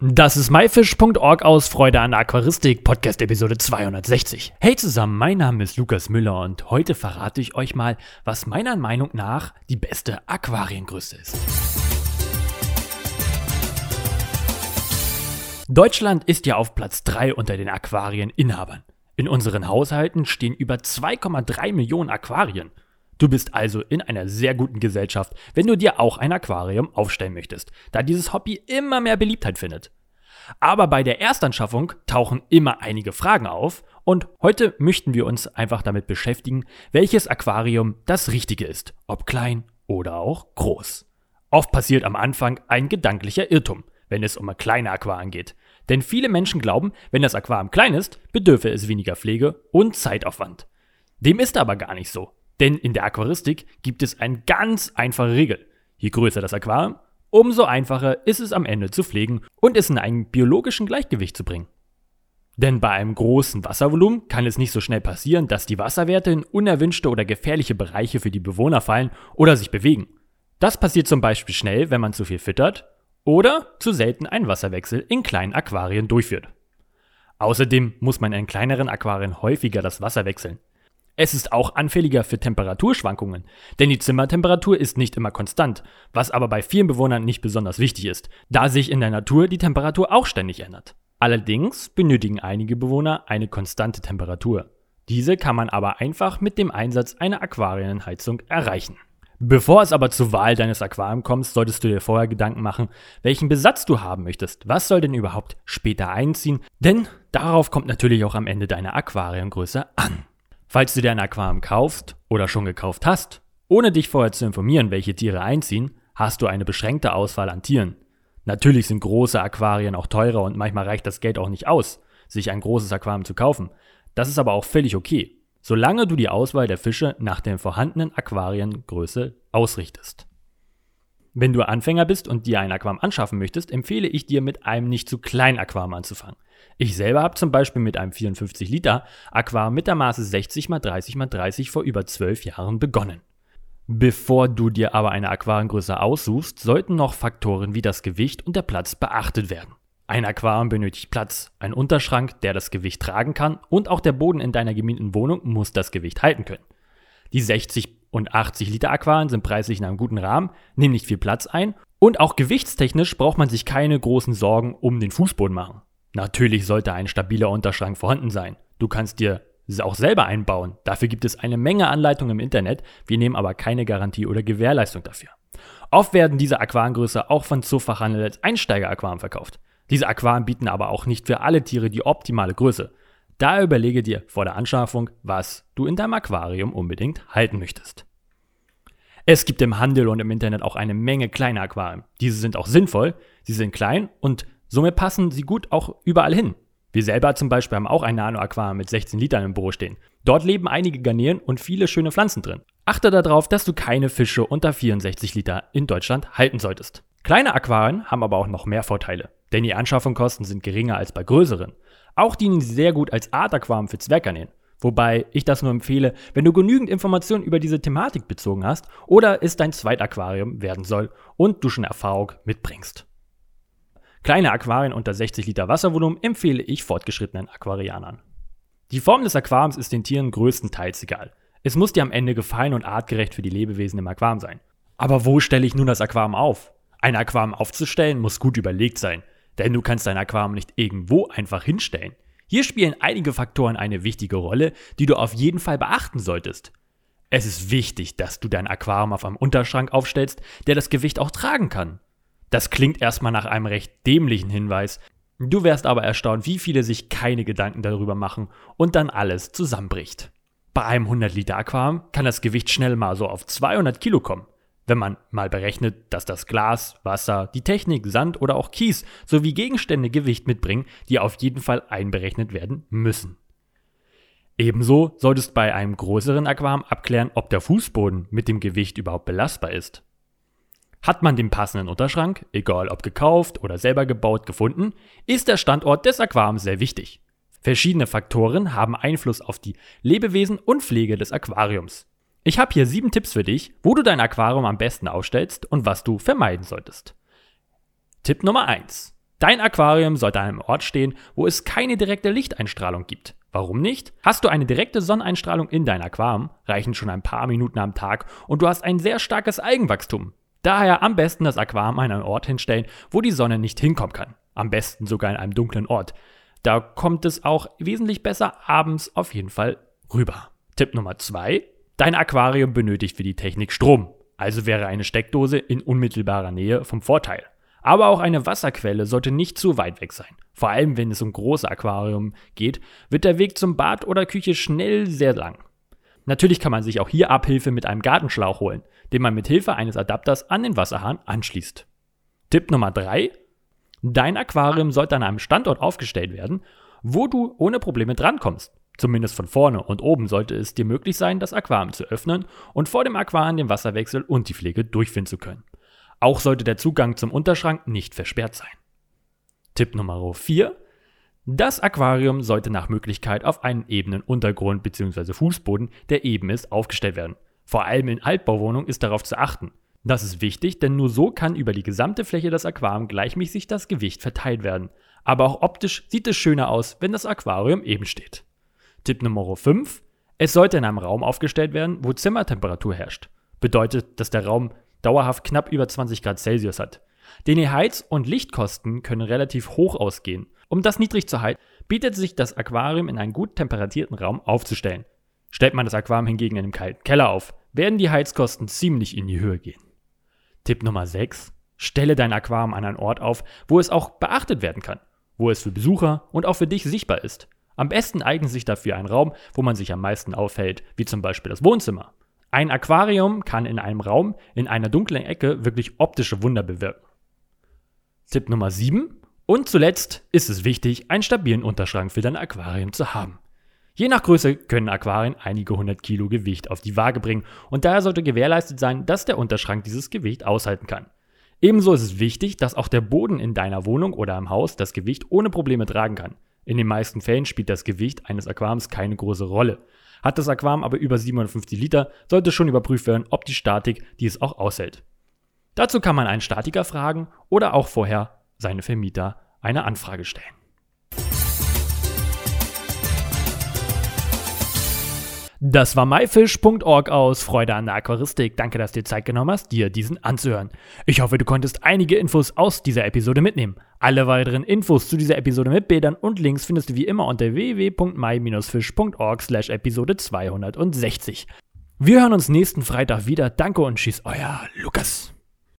Das ist myfish.org aus Freude an Aquaristik, Podcast Episode 260. Hey zusammen, mein Name ist Lukas Müller und heute verrate ich euch mal, was meiner Meinung nach die beste Aquariengröße ist. Deutschland ist ja auf Platz 3 unter den Aquarieninhabern. In unseren Haushalten stehen über 2,3 Millionen Aquarien. Du bist also in einer sehr guten Gesellschaft, wenn du dir auch ein Aquarium aufstellen möchtest, da dieses Hobby immer mehr Beliebtheit findet. Aber bei der Erstanschaffung tauchen immer einige Fragen auf und heute möchten wir uns einfach damit beschäftigen, welches Aquarium das richtige ist, ob klein oder auch groß. Oft passiert am Anfang ein gedanklicher Irrtum, wenn es um kleine Aquarien geht. Denn viele Menschen glauben, wenn das Aquarium klein ist, bedürfe es weniger Pflege und Zeitaufwand. Dem ist aber gar nicht so. Denn in der Aquaristik gibt es eine ganz einfache Regel. Je größer das Aquarium, umso einfacher ist es am Ende zu pflegen und es in einen biologischen Gleichgewicht zu bringen. Denn bei einem großen Wasservolumen kann es nicht so schnell passieren, dass die Wasserwerte in unerwünschte oder gefährliche Bereiche für die Bewohner fallen oder sich bewegen. Das passiert zum Beispiel schnell, wenn man zu viel füttert oder zu selten einen Wasserwechsel in kleinen Aquarien durchführt. Außerdem muss man in kleineren Aquarien häufiger das Wasser wechseln. Es ist auch anfälliger für Temperaturschwankungen, denn die Zimmertemperatur ist nicht immer konstant, was aber bei vielen Bewohnern nicht besonders wichtig ist, da sich in der Natur die Temperatur auch ständig ändert. Allerdings benötigen einige Bewohner eine konstante Temperatur. Diese kann man aber einfach mit dem Einsatz einer Aquarienheizung erreichen. Bevor es aber zur Wahl deines Aquariums kommt, solltest du dir vorher Gedanken machen, welchen Besatz du haben möchtest. Was soll denn überhaupt später einziehen? Denn darauf kommt natürlich auch am Ende deine Aquariengröße an. Falls du dir ein Aquarium kaufst oder schon gekauft hast, ohne dich vorher zu informieren, welche Tiere einziehen, hast du eine beschränkte Auswahl an Tieren. Natürlich sind große Aquarien auch teurer und manchmal reicht das Geld auch nicht aus, sich ein großes Aquarium zu kaufen. Das ist aber auch völlig okay, solange du die Auswahl der Fische nach der vorhandenen Aquariengröße ausrichtest. Wenn du Anfänger bist und dir ein Aquarium anschaffen möchtest, empfehle ich dir mit einem nicht zu kleinen Aquarium anzufangen. Ich selber habe zum Beispiel mit einem 54 Liter Aquarium mit der Maße 60 x 30 x 30 vor über 12 Jahren begonnen. Bevor du dir aber eine Aquariengröße aussuchst, sollten noch Faktoren wie das Gewicht und der Platz beachtet werden. Ein Aquarium benötigt Platz, ein Unterschrank, der das Gewicht tragen kann und auch der Boden in deiner gemieteten Wohnung muss das Gewicht halten können. Die 60 und 80 Liter Aquarien sind preislich in einem guten Rahmen, nehmen nicht viel Platz ein und auch gewichtstechnisch braucht man sich keine großen Sorgen um den Fußboden machen. Natürlich sollte ein stabiler Unterschrank vorhanden sein. Du kannst dir auch selber einbauen. Dafür gibt es eine Menge Anleitungen im Internet. Wir nehmen aber keine Garantie oder Gewährleistung dafür. Oft werden diese Aquariengröße auch von Zoofachhandel als Einsteiger-Aquarien verkauft. Diese Aquarien bieten aber auch nicht für alle Tiere die optimale Größe. Daher überlege dir vor der Anschaffung, was du in deinem Aquarium unbedingt halten möchtest. Es gibt im Handel und im Internet auch eine Menge kleine Aquarien. Diese sind auch sinnvoll, sie sind klein und Somit passen sie gut auch überall hin. Wir selber zum Beispiel haben auch ein Nano-Aquarium mit 16 Litern im Büro stehen. Dort leben einige Garnelen und viele schöne Pflanzen drin. Achte darauf, dass du keine Fische unter 64 Liter in Deutschland halten solltest. Kleine Aquarien haben aber auch noch mehr Vorteile, denn die Anschaffungskosten sind geringer als bei größeren. Auch dienen sie sehr gut als Art-Aquarium für Zwerggarnelen. Wobei ich das nur empfehle, wenn du genügend Informationen über diese Thematik bezogen hast oder es dein Zweitaquarium werden soll und du schon Erfahrung mitbringst. Kleine Aquarien unter 60 Liter Wasservolumen empfehle ich fortgeschrittenen Aquarianern. Die Form des Aquariums ist den Tieren größtenteils egal. Es muss dir am Ende gefallen und artgerecht für die Lebewesen im Aquarium sein. Aber wo stelle ich nun das Aquarium auf? Ein Aquarium aufzustellen muss gut überlegt sein, denn du kannst dein Aquarium nicht irgendwo einfach hinstellen. Hier spielen einige Faktoren eine wichtige Rolle, die du auf jeden Fall beachten solltest. Es ist wichtig, dass du dein Aquarium auf einem Unterschrank aufstellst, der das Gewicht auch tragen kann. Das klingt erstmal nach einem recht dämlichen Hinweis. Du wärst aber erstaunt, wie viele sich keine Gedanken darüber machen und dann alles zusammenbricht. Bei einem 100 Liter Aquarium kann das Gewicht schnell mal so auf 200 Kilo kommen. Wenn man mal berechnet, dass das Glas, Wasser, die Technik, Sand oder auch Kies sowie Gegenstände Gewicht mitbringen, die auf jeden Fall einberechnet werden müssen. Ebenso solltest bei einem größeren Aquarium abklären, ob der Fußboden mit dem Gewicht überhaupt belastbar ist. Hat man den passenden Unterschrank, egal ob gekauft oder selber gebaut, gefunden, ist der Standort des Aquariums sehr wichtig. Verschiedene Faktoren haben Einfluss auf die Lebewesen und Pflege des Aquariums. Ich habe hier sieben Tipps für dich, wo du dein Aquarium am besten aufstellst und was du vermeiden solltest. Tipp Nummer 1. Dein Aquarium sollte an einem Ort stehen, wo es keine direkte Lichteinstrahlung gibt. Warum nicht? Hast du eine direkte Sonneneinstrahlung in dein Aquarium, reichen schon ein paar Minuten am Tag und du hast ein sehr starkes Algenwachstum. Daher am besten das Aquarium an einen Ort hinstellen, wo die Sonne nicht hinkommen kann. Am besten sogar in einem dunklen Ort. Da kommt es auch wesentlich besser abends auf jeden Fall rüber. Tipp Nummer 2. Dein Aquarium benötigt für die Technik Strom. Also wäre eine Steckdose in unmittelbarer Nähe vom Vorteil. Aber auch eine Wasserquelle sollte nicht zu weit weg sein. Vor allem, wenn es um große Aquarium geht, wird der Weg zum Bad oder Küche schnell sehr lang. Natürlich kann man sich auch hier Abhilfe mit einem Gartenschlauch holen, den man mit Hilfe eines Adapters an den Wasserhahn anschließt. Tipp Nummer 3. Dein Aquarium sollte an einem Standort aufgestellt werden, wo du ohne Probleme drankommst. Zumindest von vorne und oben sollte es dir möglich sein, das Aquarium zu öffnen und vor dem Aquarium den Wasserwechsel und die Pflege durchführen zu können. Auch sollte der Zugang zum Unterschrank nicht versperrt sein. Tipp Nummer 4. Das Aquarium sollte nach Möglichkeit auf einen ebenen Untergrund bzw. Fußboden, der eben ist, aufgestellt werden. Vor allem in Altbauwohnungen ist darauf zu achten. Das ist wichtig, denn nur so kann über die gesamte Fläche des Aquariums gleichmäßig das Gewicht verteilt werden. Aber auch optisch sieht es schöner aus, wenn das Aquarium eben steht. Tipp Nummer 5. Es sollte in einem Raum aufgestellt werden, wo Zimmertemperatur herrscht. Bedeutet, dass der Raum dauerhaft knapp über 20 Grad Celsius hat. Denn die Heiz- und Lichtkosten können relativ hoch ausgehen. Um das niedrig zu halten, bietet sich das Aquarium in einen gut temperatierten Raum aufzustellen. Stellt man das Aquarium hingegen in einem kalten Keller auf, werden die Heizkosten ziemlich in die Höhe gehen. Tipp Nummer 6. Stelle dein Aquarium an einen Ort auf, wo es auch beachtet werden kann, wo es für Besucher und auch für dich sichtbar ist. Am besten eignet sich dafür ein Raum, wo man sich am meisten aufhält, wie zum Beispiel das Wohnzimmer. Ein Aquarium kann in einem Raum in einer dunklen Ecke wirklich optische Wunder bewirken. Tipp Nummer 7. Und zuletzt ist es wichtig, einen stabilen Unterschrank für dein Aquarium zu haben. Je nach Größe können Aquarien einige hundert Kilo Gewicht auf die Waage bringen und daher sollte gewährleistet sein, dass der Unterschrank dieses Gewicht aushalten kann. Ebenso ist es wichtig, dass auch der Boden in deiner Wohnung oder im Haus das Gewicht ohne Probleme tragen kann. In den meisten Fällen spielt das Gewicht eines Aquariums keine große Rolle. Hat das Aquarium aber über 750 Liter, sollte schon überprüft werden, ob die Statik dies auch aushält. Dazu kann man einen Statiker fragen oder auch vorher seine Vermieter eine Anfrage stellen. Das war myfish.org aus Freude an der Aquaristik. Danke, dass du dir Zeit genommen hast, dir diesen anzuhören. Ich hoffe, du konntest einige Infos aus dieser Episode mitnehmen. Alle weiteren Infos zu dieser Episode mit Bildern und Links findest du wie immer unter www.my-fish.org slash Episode 260. Wir hören uns nächsten Freitag wieder. Danke und schieß euer Lukas.